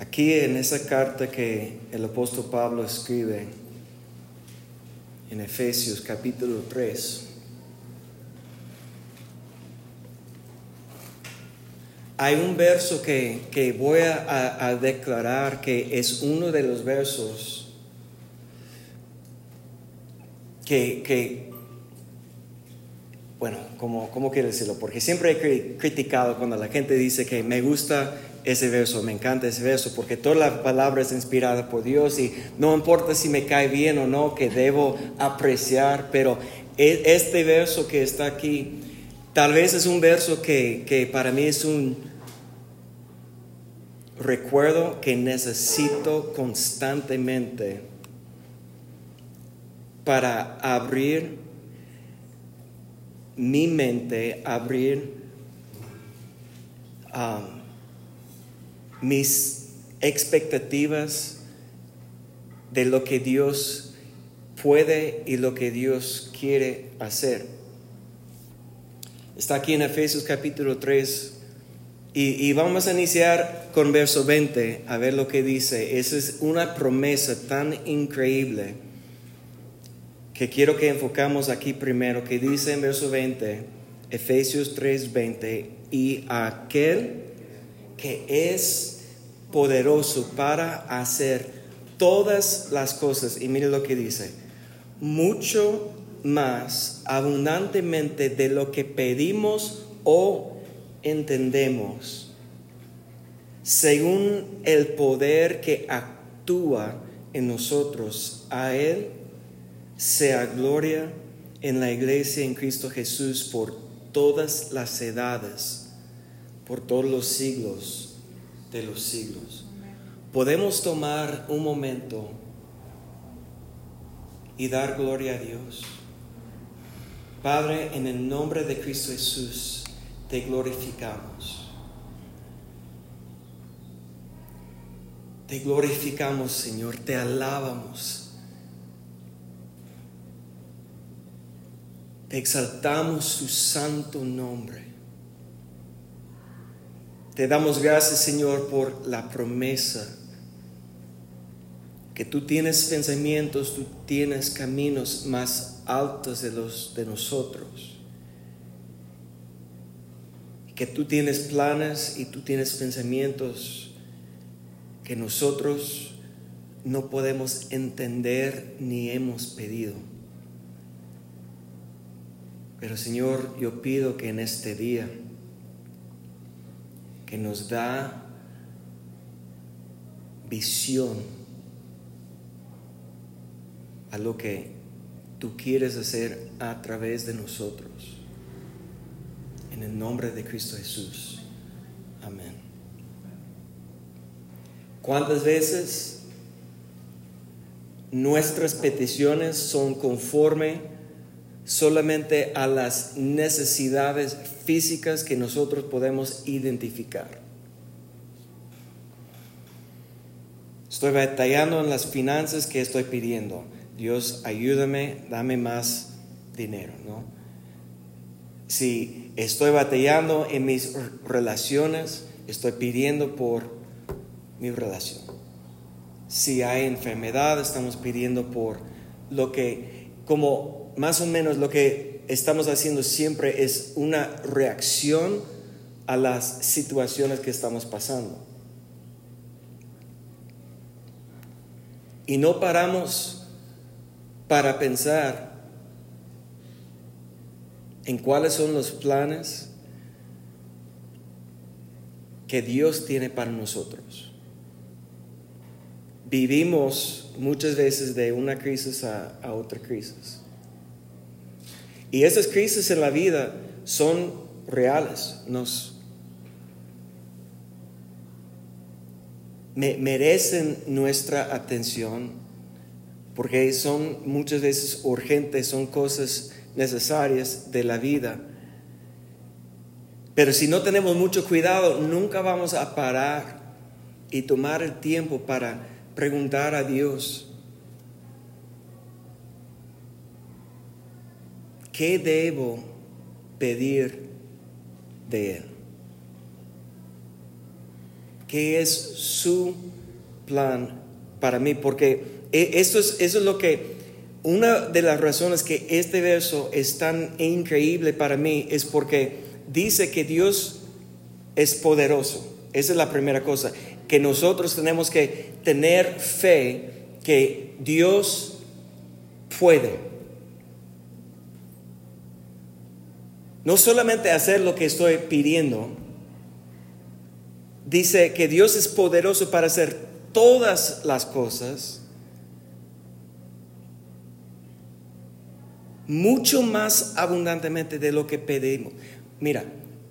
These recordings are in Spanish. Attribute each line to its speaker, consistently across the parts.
Speaker 1: Aquí en esa carta que el apóstol Pablo escribe en Efesios capítulo 3, hay un verso que, voy a, declarar que es uno de los versos que, bueno, ¿cómo, ¿cómo quiero decirlo? Porque siempre he criticado cuando la gente dice que me gusta ese verso, me encanta ese verso, porque toda la palabra es inspirada por Dios y no importa si me cae bien o no, que debo apreciar, pero e, este verso que está aquí, tal vez es un verso que, que para mí es un recuerdo que necesito constantemente para abrir mi mente, abrir um, mis expectativas de lo que Dios puede y lo que Dios quiere hacer. Está aquí en Efesios capítulo 3, y, vamos a iniciar con verso 20, a ver lo que dice. Esa es una promesa tan increíble que quiero que enfocamos aquí primero, que dice en verso 20, Efesios 3:20, y aquel que es poderoso para hacer todas las cosas, y mire lo que dice, mucho más abundantemente de lo que pedimos o entendemos, según el poder que actúa en nosotros, a Él sea gloria en la iglesia en Cristo Jesús por todas las edades, por todos los siglos de los siglos. Podemos tomar un momento y dar gloria a Dios. Padre, en el nombre de Cristo Jesús, te glorificamos. Te glorificamos, Señor, te alabamos. Te exaltamos tu santo nombre. Te damos gracias, Señor, por la promesa que tú tienes pensamientos, tú tienes caminos más altos de los de nosotros que tú tienes planes y tú tienes pensamientos que nosotros no podemos entender ni hemos pedido. Pero Señor, yo pido que en este día que nos da visión a lo que tú quieres hacer a través de nosotros en el nombre de Cristo Jesús. Amén. ¿Cuántas veces nuestras peticiones son conforme solamente a las necesidades físicas que nosotros podemos identificar? Estoy batallando en las finanzas que estoy pidiendo. Dios, ayúdame, dame más dinero, ¿no? Si estoy batallando en mis relaciones, estoy pidiendo por mi relación. Si hay enfermedad, estamos pidiendo por lo que, como más o menos lo que estamos haciendo siempre es una reacción a las situaciones que estamos pasando. Y no paramos para pensar en cuáles son los planes que Dios tiene para nosotros. Vivimos muchas veces de una crisis a, otra crisis. Y esas crisis en la vida son reales, nos merecen nuestra atención porque son muchas veces urgentes, son cosas necesarias de la vida. Pero si no tenemos mucho cuidado, nunca vamos a parar y tomar el tiempo para preguntar a Dios, ¿qué debo pedir de Él? qué es su plan para mí, porque e, esto es, eso es lo que, una de las razones que este verso es tan increíble para mí es porque dice que Dios es poderoso. Esa es la primera cosa, que nosotros tenemos que tener fe que Dios puede. No solamente hacer lo que estoy pidiendo, dice que Dios es poderoso para hacer todas las cosas mucho más abundantemente de lo que pedimos. Mira,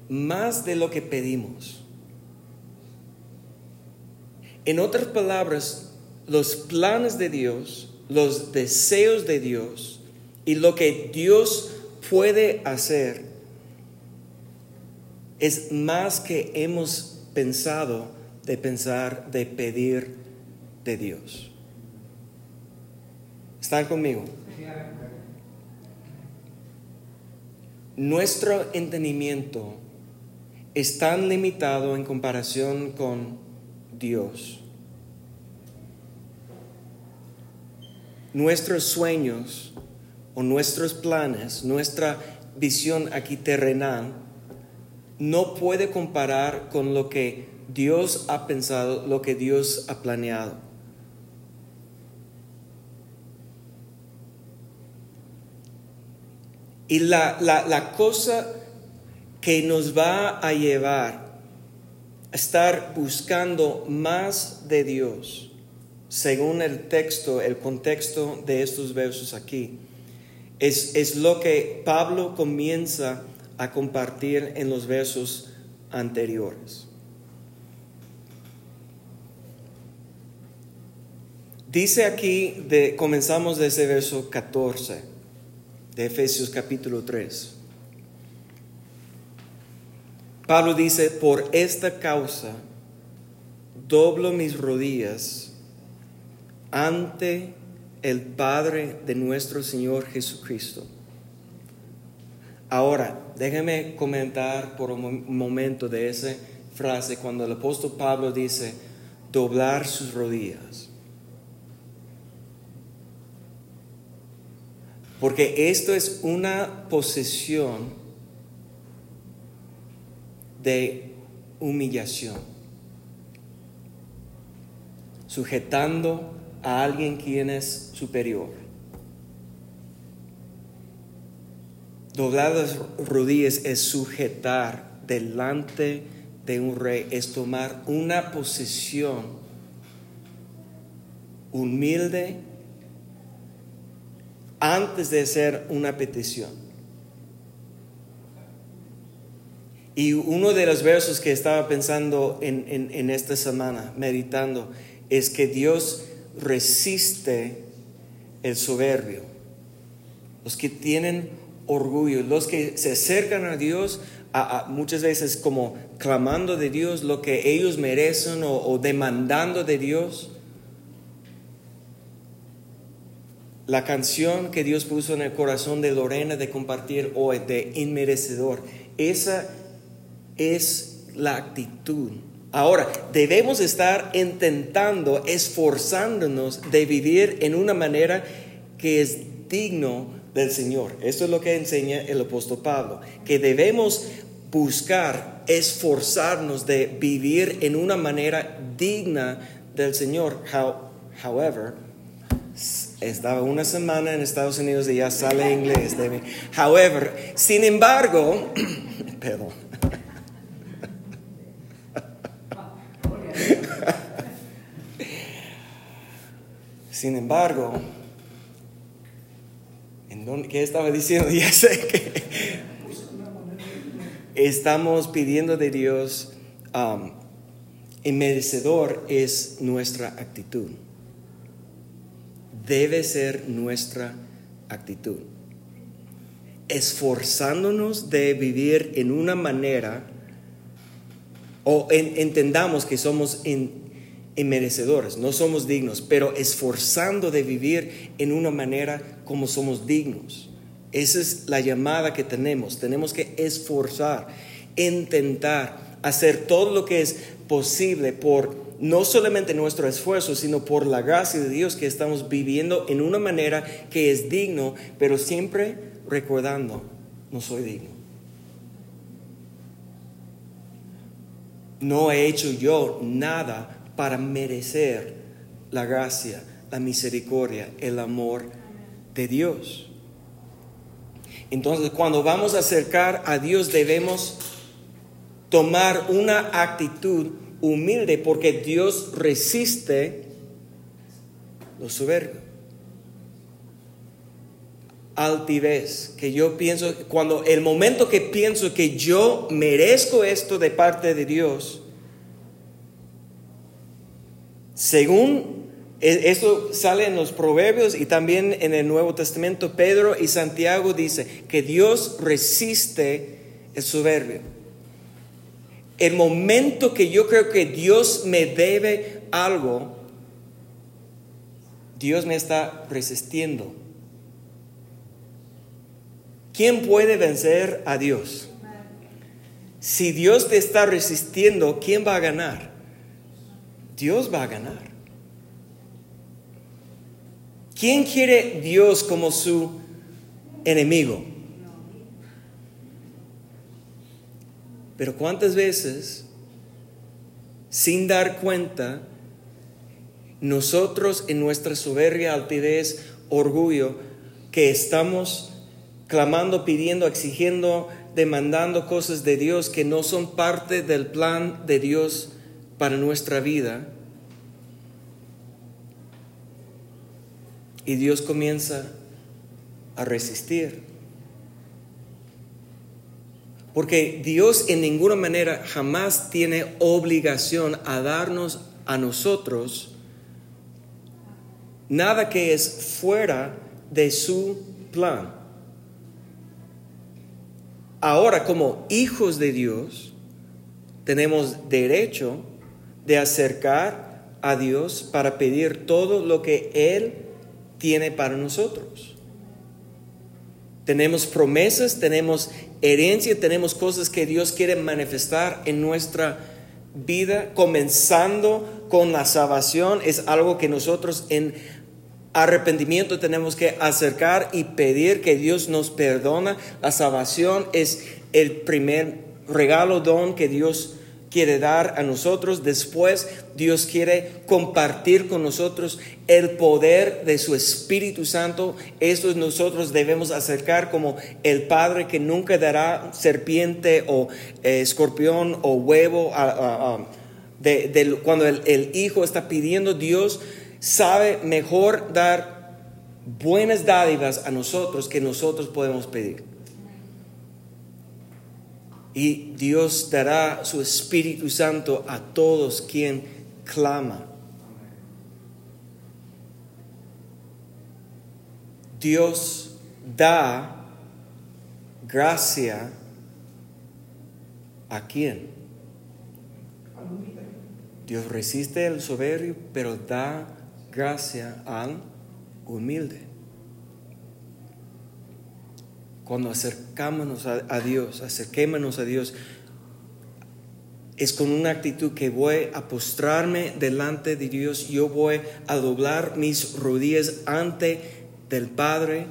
Speaker 1: más de lo que pedimos. En otras palabras, los planes de Dios, los deseos de Dios y lo que Dios puede hacer es más que hemos pensado de pensar, de pedir de Dios. ¿Están conmigo? Nuestro entendimiento es tan limitado en comparación con Dios. Nuestros sueños o nuestros planes, nuestra visión aquí terrenal, no puede comparar con lo que Dios ha pensado, lo que Dios ha planeado. Y la, la, cosa que nos va a llevar a estar buscando más de Dios, según el texto, el contexto de estos versos aquí, es, es lo que Pablo comienza a compartir en los versos anteriores. Dice aquí, de, comenzamos desde verso 14 de Efesios capítulo 3. Pablo dice, por esta causa doblo mis rodillas ante el Padre de nuestro Señor Jesucristo. Ahora, déjeme comentar por un momento de esa frase cuando el apóstol Pablo dice doblar sus rodillas. Porque esto es una posesión de humillación, sujetando a alguien quien es superior. Doblar las rodillas es sujetar delante de un rey, es tomar una posición humilde antes de hacer una petición. Y uno de los versos que estaba pensando en, esta semana, meditando, es que Dios resiste el soberbio. Los que tienen los que se acercan a Dios muchas veces como clamando de Dios lo que ellos merecen o demandando de Dios. La canción que Dios puso en el corazón de Lorena de compartir hoy, de inmerecedor, esa es la actitud. Ahora, debemos estar intentando, esforzándonos de vivir en una manera que es digno del Señor. Esto es lo que enseña el apóstol Pablo, que debemos buscar, esforzarnos de vivir en una manera digna del Señor. however, estaba una semana en Estados Unidos y ya sale inglés de mí. However, sin embargo, perdón. Sin embargo, ¿en ¿qué estaba diciendo? Ya sé que estamos pidiendo de Dios, um, merecedor es nuestra actitud debe ser nuestra actitud. Esforzándonos de vivir en una manera, o entendamos que somos inmerecedores, no somos dignos, pero esforzando de vivir en una manera como somos dignos. Esa es la llamada que tenemos. Tenemos que esforzar, intentar hacer todo lo que es posible por no solamente nuestro esfuerzo, sino por la gracia de Dios que estamos viviendo en una manera que es digno, pero siempre recordando, no soy digno. No he hecho yo nada para merecer la gracia, la misericordia, el amor de Dios. Entonces, cuando vamos a acercar a Dios debemos tomar una actitud humilde porque Dios resiste los soberbios. Altivez, que yo pienso, cuando el momento que pienso que yo merezco esto de parte de Dios, según e, esto sale en los proverbios y también en el Nuevo Testamento, Pedro y Santiago dice que Dios resiste el soberbio. El momento que yo creo que Dios me debe algo, Dios me está resistiendo. ¿Quién puede vencer a Dios? Si Dios te está resistiendo, ¿quién va a ganar? Dios va a ganar. ¿Quién quiere Dios como su enemigo? Pero cuántas veces, sin dar cuenta, nosotros en nuestra soberbia, altivez, orgullo, que estamos clamando, pidiendo, exigiendo, demandando cosas de Dios que no son parte del plan de Dios para nuestra vida, y Dios comienza a resistir. Porque Dios en ninguna manera jamás tiene obligación a darnos a nosotros nada que es fuera de su plan. Ahora, como hijos de Dios, tenemos derecho de acercar a Dios para pedir todo lo que Él tiene para nosotros. Tenemos promesas, tenemos herencia, tenemos cosas que Dios quiere manifestar en nuestra vida, comenzando con la salvación. Es algo que nosotros en arrepentimiento tenemos que acercar y pedir que Dios nos perdona. La salvación es el primer regalo, don que Dios quiere dar a nosotros. Después Dios quiere compartir con nosotros el poder de su Espíritu Santo. Esto nosotros debemos acercar como el Padre que nunca dará serpiente o eh, escorpión o huevo. cuando el Hijo está pidiendo, Dios sabe mejor dar buenas dádivas a nosotros que nosotros podemos pedir y Dios dará su Espíritu Santo a todos quien clama. Dios da gracia a quién? Dios resiste el soberbio, pero da gracia al humilde cuando acercámonos a, Dios, acerquémonos a Dios, es con una actitud que voy a postrarme delante de Dios, yo voy a doblar mis rodillas ante del Padre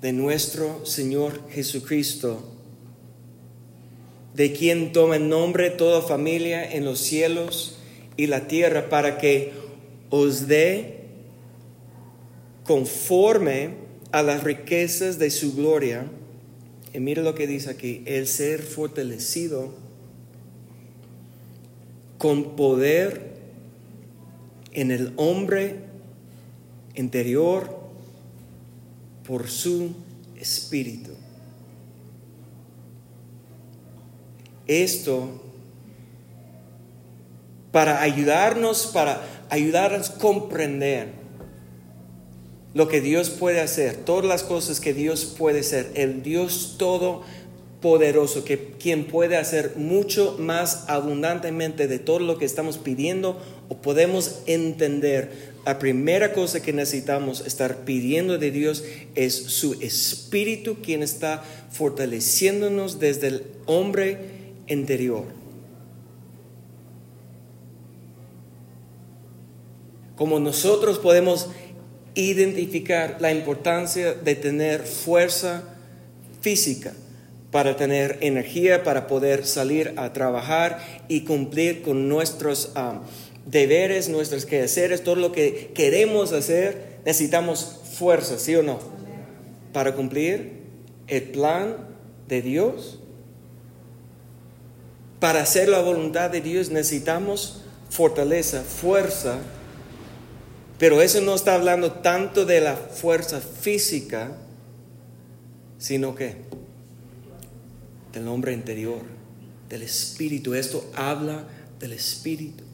Speaker 1: de nuestro Señor Jesucristo, de quien toma el nombre toda familia en los cielos y la tierra, para que os dé conforme a las riquezas de su gloria. Y mire lo que dice aquí, el ser fortalecido con poder en el hombre interior por su espíritu. Esto para ayudarnos, para ayudarnos a comprender lo que Dios puede hacer, todas las cosas que Dios puede hacer, el Dios todopoderoso, que quien puede hacer mucho más abundantemente de todo lo que estamos pidiendo o podemos entender. La primera cosa que necesitamos estar pidiendo de Dios es su espíritu quien está fortaleciéndonos desde el hombre interior. Como nosotros podemos identificar la importancia de tener fuerza física para tener energía, para poder salir a trabajar y cumplir con nuestros um, deberes, nuestros quehaceres, todo lo que queremos hacer, necesitamos fuerza, ¿sí o no? Para cumplir el plan de Dios. Para hacer la voluntad de Dios necesitamos fortaleza, fuerza, pero eso no está hablando tanto de la fuerza física, sino que del hombre interior, del espíritu. Esto habla del espíritu.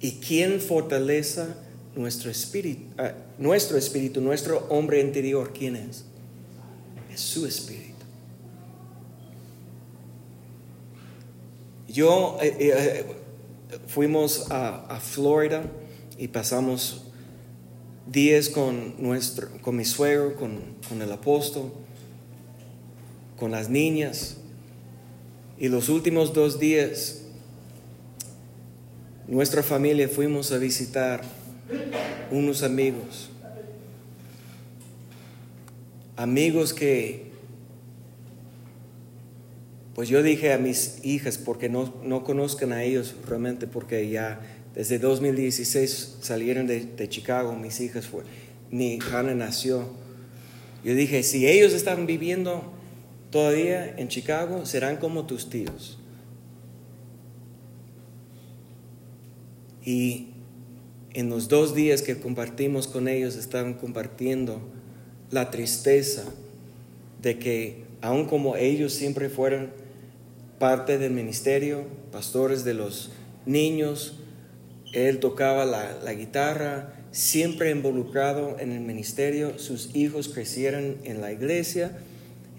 Speaker 1: ¿Y quién fortaleza nuestro espíritu, ah, nuestro espíritu, nuestro hombre interior? ¿Quién es? Es su espíritu. Yo eh, eh, fuimos a, Florida y pasamos días con, nuestro, con mi suegro, con, con el apóstol con las niñas. Y los últimos dos días, nuestra familia fuimos a visitar unos amigos. Amigos que, pues yo dije a mis hijas, porque no, no conozcan a ellos realmente, porque ya desde 2016 salieron de, Chicago, mis hijas fue, mi Hannah nació. Yo dije, si ellos están viviendo todavía en Chicago serán como tus tíos. Y en los dos días que compartimos con ellos estaban compartiendo la tristeza de que aun como ellos siempre fueron parte del ministerio, pastores de los niños, él tocaba la, guitarra, siempre involucrado en el ministerio, sus hijos crecieron en la iglesia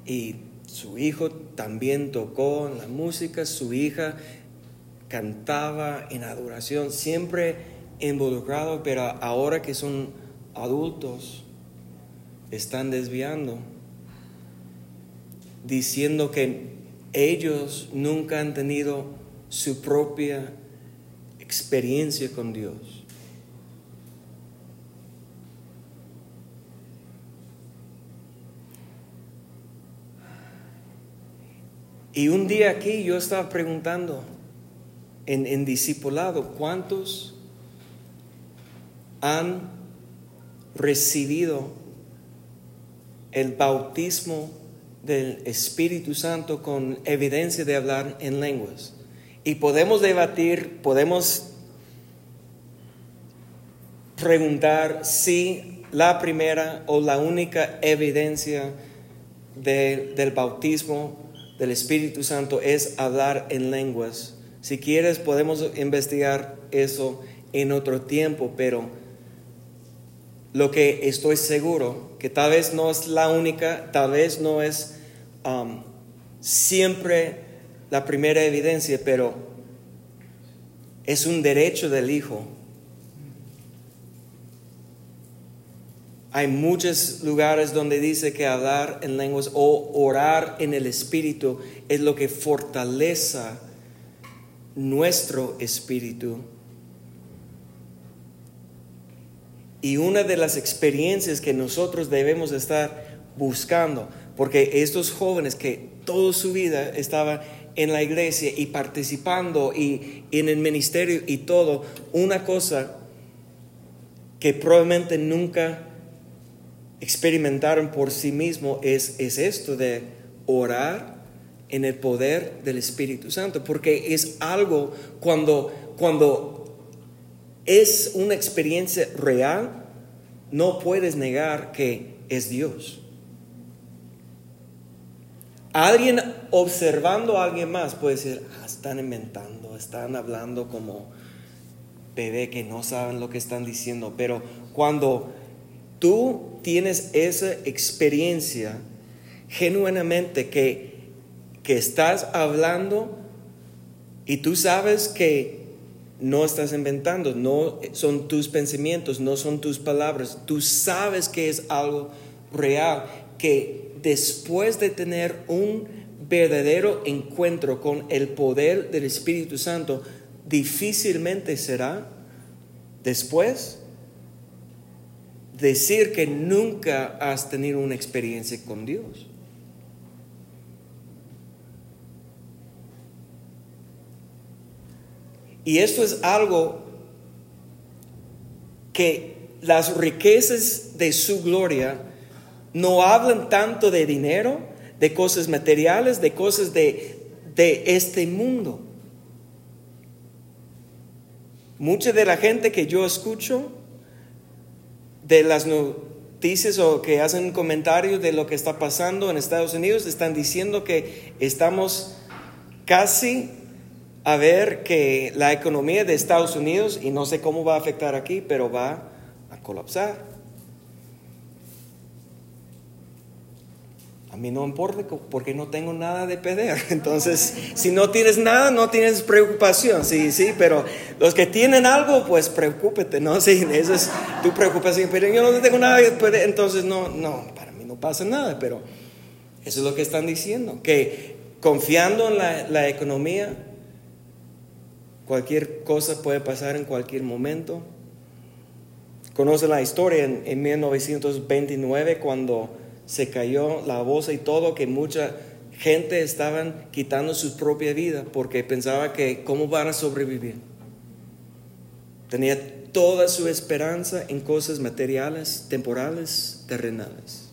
Speaker 1: y su hijo también tocó en la música, su hija cantaba en adoración, siempre involucrado, pero ahora que son adultos, están desviando, diciendo que ellos nunca han tenido su propia experiencia con Dios. Y un día aquí yo estaba preguntando en, discipulado, ¿cuántos han recibido el bautismo del Espíritu Santo con evidencia de hablar en lenguas? Y podemos debatir, podemos preguntar si la primera o la única evidencia del bautismo del Espíritu Santo es hablar en lenguas. Si quieres podemos investigar eso en otro tiempo, pero lo que estoy seguro, que tal vez no es la única, tal vez no es um, siempre la primera evidencia, pero es un derecho del Hijo Hay muchos lugares donde dice que hablar en lenguas o orar en el Espíritu es lo que fortalece nuestro espíritu. Y una de las experiencias que nosotros debemos estar buscando, porque estos jóvenes que toda su vida estaban en la iglesia y participando y, en el ministerio y todo, una cosa que probablemente nunca experimentaron por sí mismo es, es esto de orar en el poder del Espíritu Santo, porque es algo cuando, cuando es una experiencia real, no puedes negar que es Dios. Alguien observando a alguien más puede decir, ah, están inventando, están hablando como bebé que no saben lo que están diciendo, pero cuando tú tienes esa experiencia genuinamente que, que estás hablando y tú sabes que no estás inventando, no son tus pensamientos, no son tus palabras, tú sabes que es algo real, que después de tener un verdadero encuentro con el poder del Espíritu Santo, difícilmente será después decir que nunca has tenido una experiencia con Dios. Y esto es algo que las riquezas de su gloria no hablan tanto de dinero, de cosas materiales, de cosas de, de este mundo. Mucha de la gente que yo escucho de las noticias o que hacen comentarios de lo que está pasando en Estados Unidos están diciendo que estamos casi a ver que la economía de Estados Unidos, y no sé cómo va a afectar aquí, pero va a colapsar. A mí no importa porque no tengo nada de perder. Entonces, si no tienes nada, no tienes preocupación. Sí, sí, pero los que tienen algo, pues preocúpete, ¿no? Sí, esa es tu preocupación. Pero yo no tengo nada de perder, entonces no, no, para mí no pasa nada. Pero eso es lo que están diciendo. Que confiando en la economía, cualquier cosa puede pasar en cualquier momento. Conoce la historia en, en 1929 cuando se cayó la voz y todo, que mucha gente estaban quitando su propia vida porque pensaba que cómo van a sobrevivir. Tenía toda su esperanza en cosas materiales, temporales, terrenales.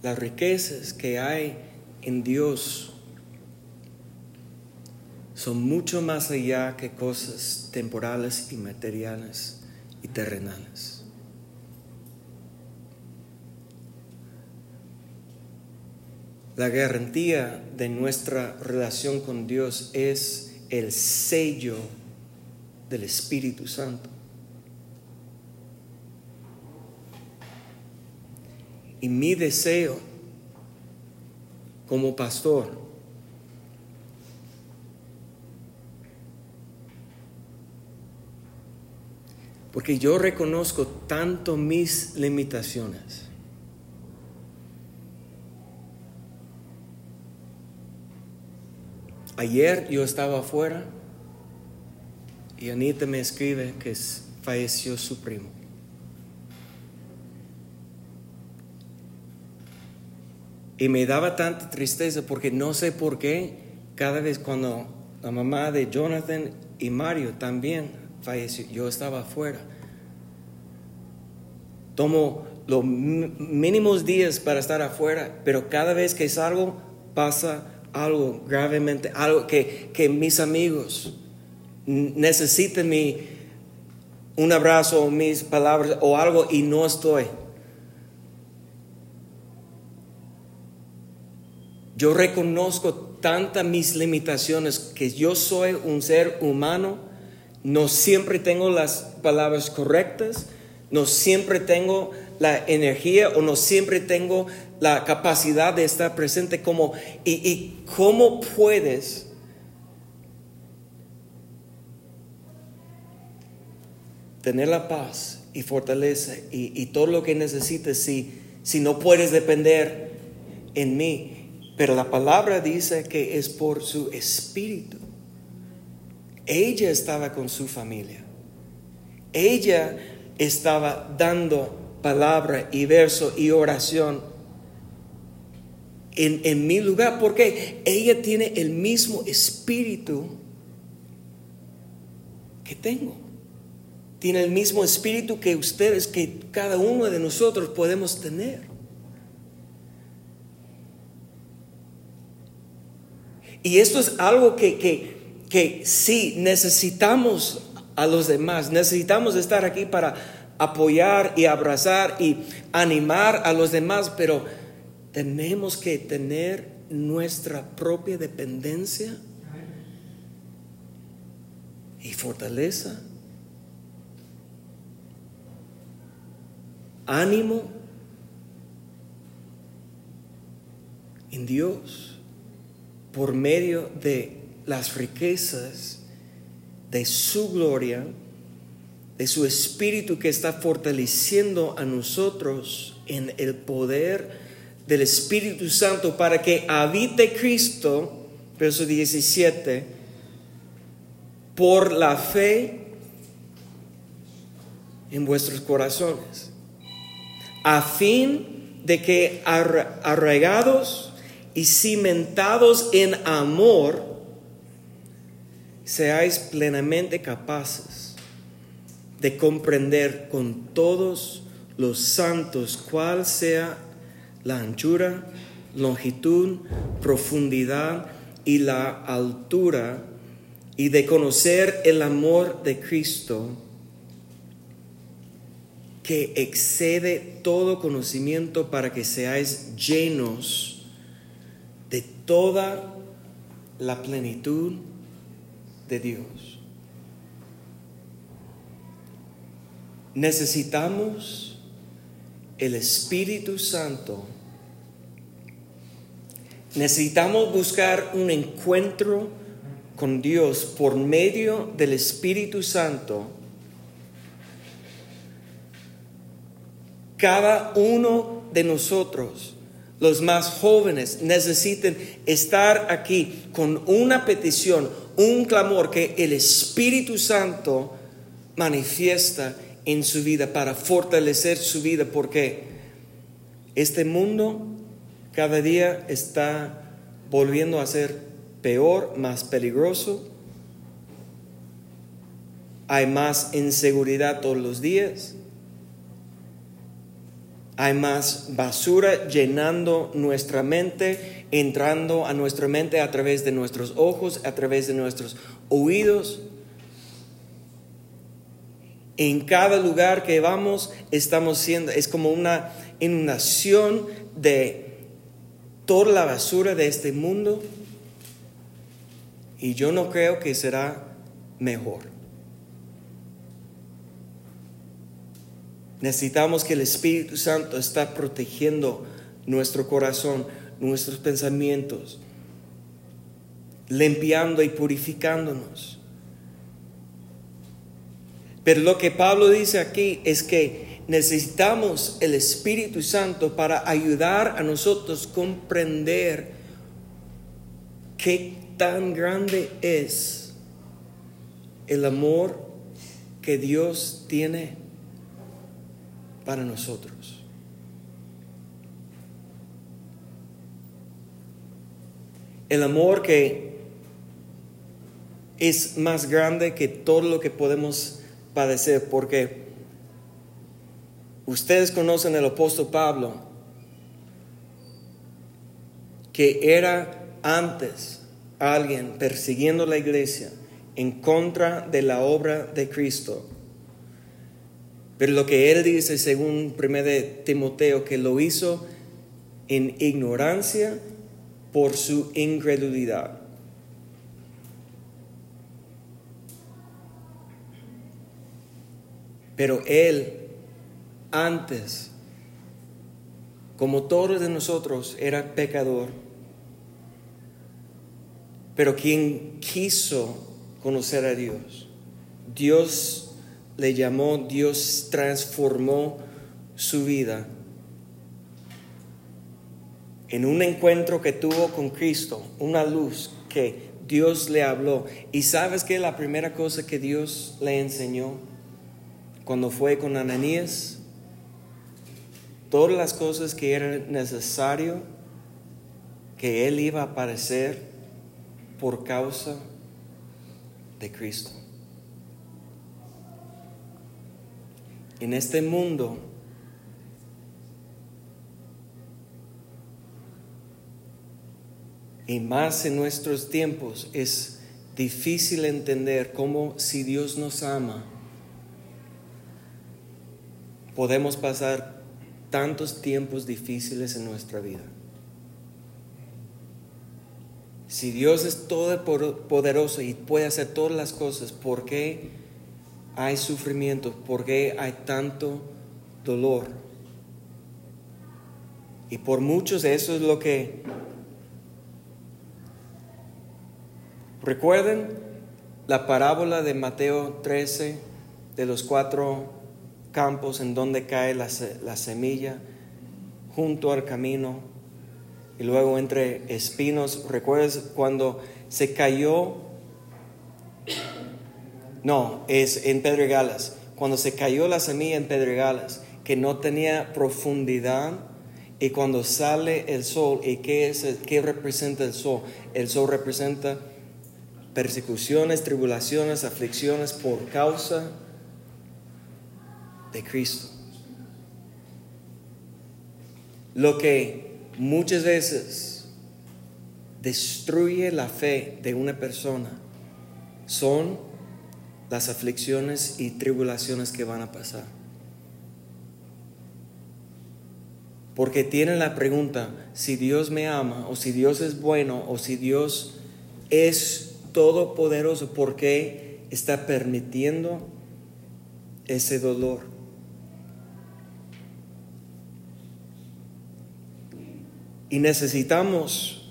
Speaker 1: Las riquezas que hay en Dios son mucho más allá que cosas temporales y materiales y terrenales. La garantía de nuestra relación con Dios es el sello del Espíritu Santo. Y mi deseo como pastor Porque yo reconozco tanto mis limitaciones. Ayer yo estaba afuera y Anita me escribe que falleció su primo. Y me daba tanta tristeza porque no sé por qué cada vez cuando la mamá de Jonathan y Mario también falleció, yo estaba afuera. Tomo los mínimos días para estar afuera, pero cada vez que salgo pasa algo gravemente, algo que, que mis amigos necesiten mi, un abrazo mis palabras o algo y no estoy. Yo reconozco tantas mis limitaciones que yo soy un ser humano no siempre tengo las palabras correctas, no siempre tengo la energía o no siempre tengo la capacidad de estar presente como y, cómo puedes tener la paz y fortaleza y, y, todo lo que necesites si, si no puedes depender en mí. Pero la palabra dice que es por su espíritu. Ella estaba con su familia. Ella estaba dando palabra y verso y oración en, en, mi lugar, porque ella tiene el mismo espíritu que tengo. Tiene el mismo espíritu que ustedes, que cada uno de nosotros podemos tener. Y esto es algo que, que que sí, necesitamos a los demás, necesitamos estar aquí para apoyar y abrazar y animar a los demás, pero tenemos que tener nuestra propia dependencia y fortaleza, ánimo en Dios por medio de las riquezas de su gloria, de su espíritu que está fortaleciendo a nosotros en el poder del Espíritu Santo para que habite Cristo, verso 17, por la fe en vuestros corazones, a fin de que arraigados y cimentados en amor, seáis plenamente capaces de comprender con todos los santos cuál sea la anchura, longitud, profundidad y la altura, y de conocer el amor de Cristo que excede todo conocimiento para que seáis llenos toda la plenitud de Dios. Necesitamos el Espíritu Santo. Necesitamos buscar un encuentro con Dios por medio del Espíritu Santo. Cada uno de nosotros, los más jóvenes, necesitan estar aquí con una petición, un clamor que el Espíritu Santo manifiesta en su vida para fortalecer su vida, porque este mundo cada día está volviendo a ser peor, más peligroso. Hay más inseguridad todos los días. Hay más basura llenando nuestra mente entrando a nuestra mente a través de nuestros ojos, a través de nuestros oídos. En cada lugar que vamos estamos siendo, es como una inundación de toda la basura de este mundo y yo no creo que será mejor. Necesitamos que el Espíritu Santo está protegiendo nuestro corazón, nuestros pensamientos, limpiando y purificándonos. Pero lo que Pablo dice aquí es que necesitamos el Espíritu Santo para ayudar a nosotros a comprender qué tan grande es el amor que Dios tiene para nosotros. El amor que es más grande que todo lo que podemos padecer, porque ustedes conocen al apóstol Pablo, que era antes alguien persiguiendo la iglesia en contra de la obra de Cristo. Pero lo que él dice, según 1 Timoteo, que lo hizo en ignorancia por su incredulidad. Pero Él antes, como todos de nosotros, era pecador. Pero quien quiso conocer a Dios, Dios le llamó, Dios transformó su vida en un encuentro que tuvo con Cristo, una luz que Dios le habló. ¿Y sabes qué? La primera cosa que Dios le enseñó cuando fue con Ananías, todas las cosas que eran necesario que él iba a aparecer por causa de Cristo. En este mundo Y más en nuestros tiempos es difícil entender cómo si Dios nos ama, podemos pasar tantos tiempos difíciles en nuestra vida. Si Dios es todopoderoso y puede hacer todas las cosas, ¿por qué hay sufrimiento? ¿Por qué hay tanto dolor? Y por muchos eso es lo que Recuerden la parábola de Mateo 13 de los cuatro campos en donde cae la, semilla junto al camino. y luego entre espinos. ¿Recuerdas cuando se cayó? No, es en Pedregalas. Cuando se cayó la semilla en Pedregalas, que no tenía profundidad, y cuando sale el sol, ¿y qué, es qué representa el sol? El sol representa persecuciones, tribulaciones, aflicciones por causa de Cristo. Lo que muchas veces destruye la fe de una persona son las aflicciones y tribulaciones que van a pasar. Porque tienen la pregunta, si Dios me ama, o si Dios es bueno, o si Dios es todopoderoso, ¿por qué está permitiendo ese dolor? Y necesitamos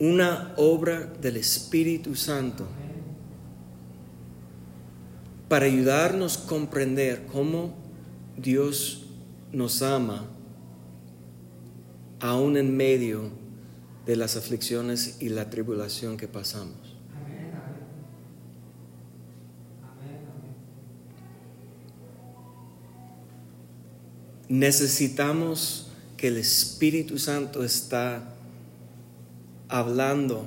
Speaker 1: una obra del Espíritu Santo para ayudarnos a comprender cómo Dios nos ama aún en medio de las aflicciones y la tribulación que pasamos. Necesitamos que el Espíritu Santo está hablando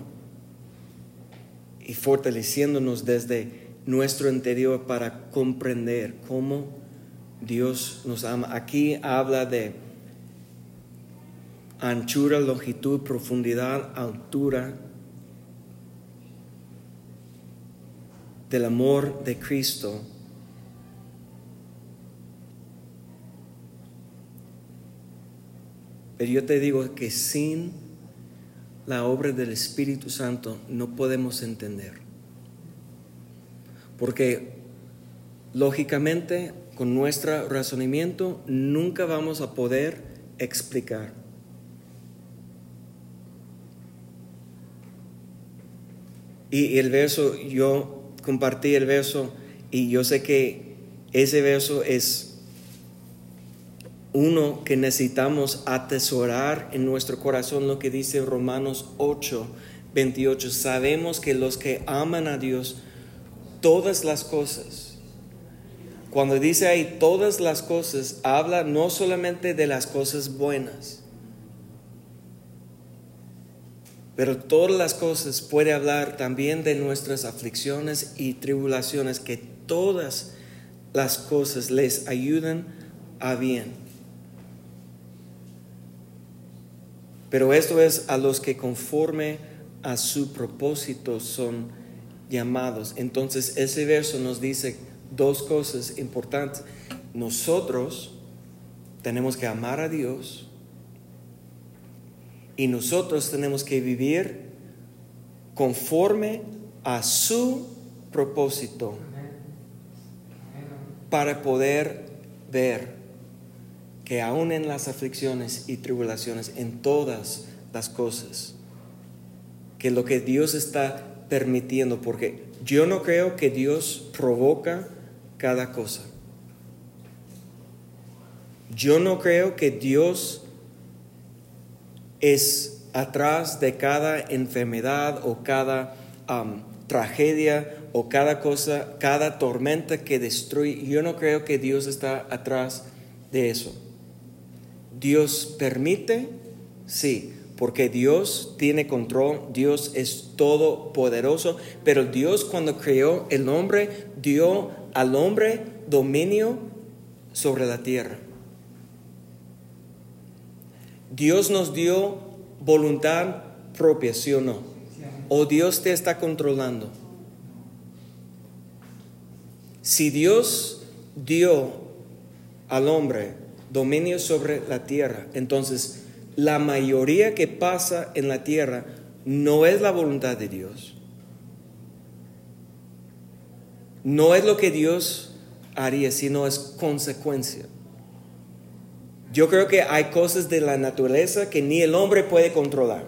Speaker 1: y fortaleciéndonos desde nuestro interior para comprender cómo Dios nos ama. Aquí habla de anchura, longitud, profundidad, altura del amor de Cristo. Pero yo te digo que sin la obra del Espíritu Santo no podemos entender. Porque lógicamente con nuestro razonamiento nunca vamos a poder explicar. Y el verso, yo compartí el verso y yo sé que ese verso es uno que necesitamos atesorar en nuestro corazón, lo que dice Romanos 8, 28. Sabemos que los que aman a Dios, todas las cosas, cuando dice ahí todas las cosas, habla no solamente de las cosas buenas, pero todas las cosas puede hablar también de nuestras aflicciones y tribulaciones, que todas las cosas les ayudan a bien. Pero esto es a los que conforme a su propósito son llamados. Entonces ese verso nos dice dos cosas importantes. Nosotros tenemos que amar a Dios y nosotros tenemos que vivir conforme a su propósito para poder ver que aún en las aflicciones y tribulaciones, en todas las cosas, que lo que Dios está permitiendo, porque yo no creo que Dios provoca cada cosa. Yo no creo que Dios es atrás de cada enfermedad o cada tragedia o cada cosa, cada tormenta que destruye. Yo no creo que Dios está atrás de eso. Dios permite, sí, porque Dios tiene control, Dios es todopoderoso, pero Dios cuando creó el hombre dio al hombre dominio sobre la tierra. Dios nos dio voluntad propia, ¿sí o no? O Dios te está controlando. Si Dios dio al hombre dominio sobre la tierra, entonces la mayoría que pasa en la tierra no es la voluntad de Dios. no es lo que Dios haría, sino es consecuencia. Yo creo que hay cosas de la naturaleza que ni el hombre puede controlar.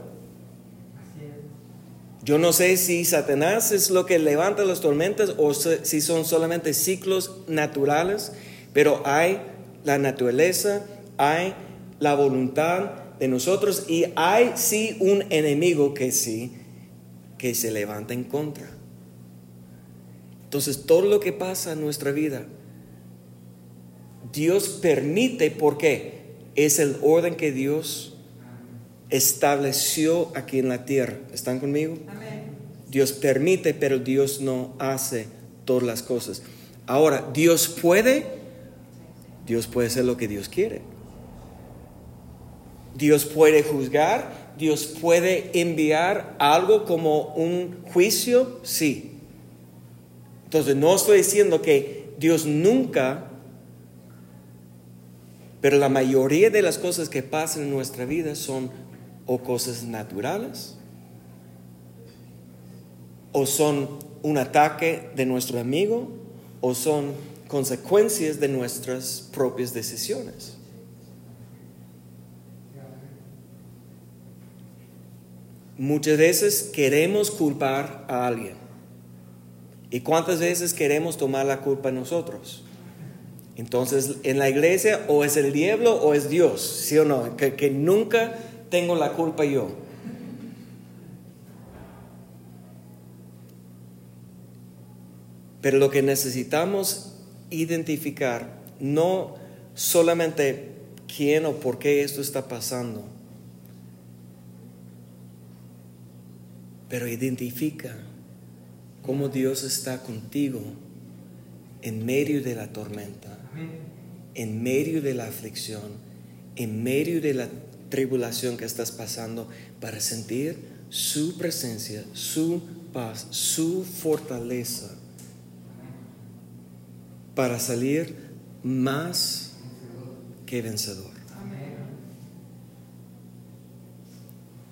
Speaker 1: Yo no sé si Satanás es lo que levanta las tormentas o si son solamente ciclos naturales, pero hay la naturaleza, hay la voluntad de nosotros y hay sí un enemigo que sí, que se levanta en contra. Entonces todo lo que pasa en nuestra vida, Dios permite, porque es el orden que Dios estableció aquí en la tierra. ¿Están conmigo? Dios permite, pero Dios no hace todas las cosas. Ahora, Dios puede, Dios puede hacer lo que Dios quiere. Dios puede juzgar, Dios puede enviar algo como un juicio, sí. Entonces, no estoy diciendo que Dios nunca, pero la mayoría de las cosas que pasan en nuestra vida son o cosas naturales, o son un ataque de nuestro amigo, o son consecuencias de nuestras propias decisiones. Muchas veces queremos culpar a alguien. ¿Y cuántas veces queremos tomar la culpa nosotros? Entonces, en la iglesia o es el diablo o es Dios, ¿sí o no? Que, que nunca tengo la culpa yo. Pero lo que necesitamos identificar, no solamente quién o por qué esto está pasando, pero identifica cómo Dios está contigo en medio de la tormenta, en medio de la aflicción, en medio de la tribulación que estás pasando para sentir su presencia, su paz, su fortaleza, para salir más que vencedor.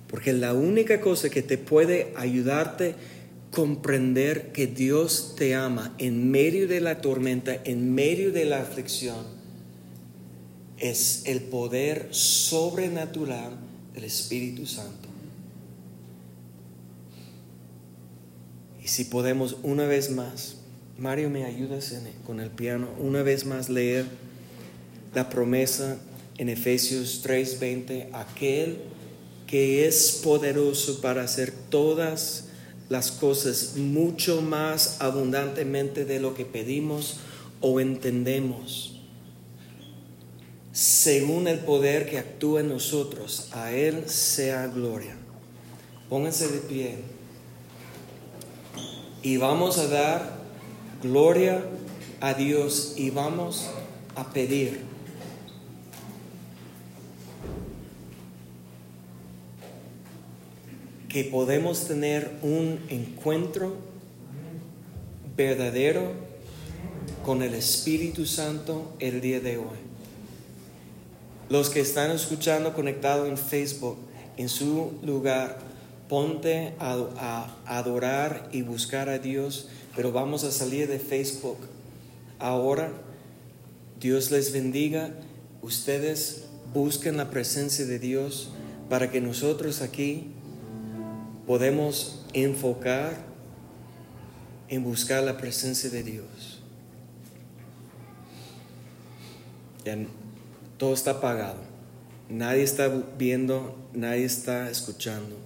Speaker 1: Porque la única cosa que te puede ayudarte a comprender que Dios te ama en medio de la tormenta, en medio de la aflicción, es el poder sobrenatural del Espíritu Santo. Y si podemos una vez más, Mario, me ayudas con el piano, una vez más leer la promesa en Efesios 3:20, aquel que es poderoso para hacer todas las cosas mucho más abundantemente de lo que pedimos o entendemos según el poder que actúa en nosotros, a Él sea gloria. Pónganse de pie. Y vamos a dar gloria a Dios y vamos a pedir. Que podemos tener un encuentro verdadero con el Espíritu Santo el día de hoy. Los que están escuchando conectado en Facebook, en su lugar, ponte a, adorar y buscar a Dios, pero vamos a salir de Facebook ahora. Dios les bendiga. Ustedes busquen la presencia de Dios para que nosotros aquí podemos enfocar en buscar la presencia de Dios. Todo está apagado. Nadie está viendo, nadie está escuchando.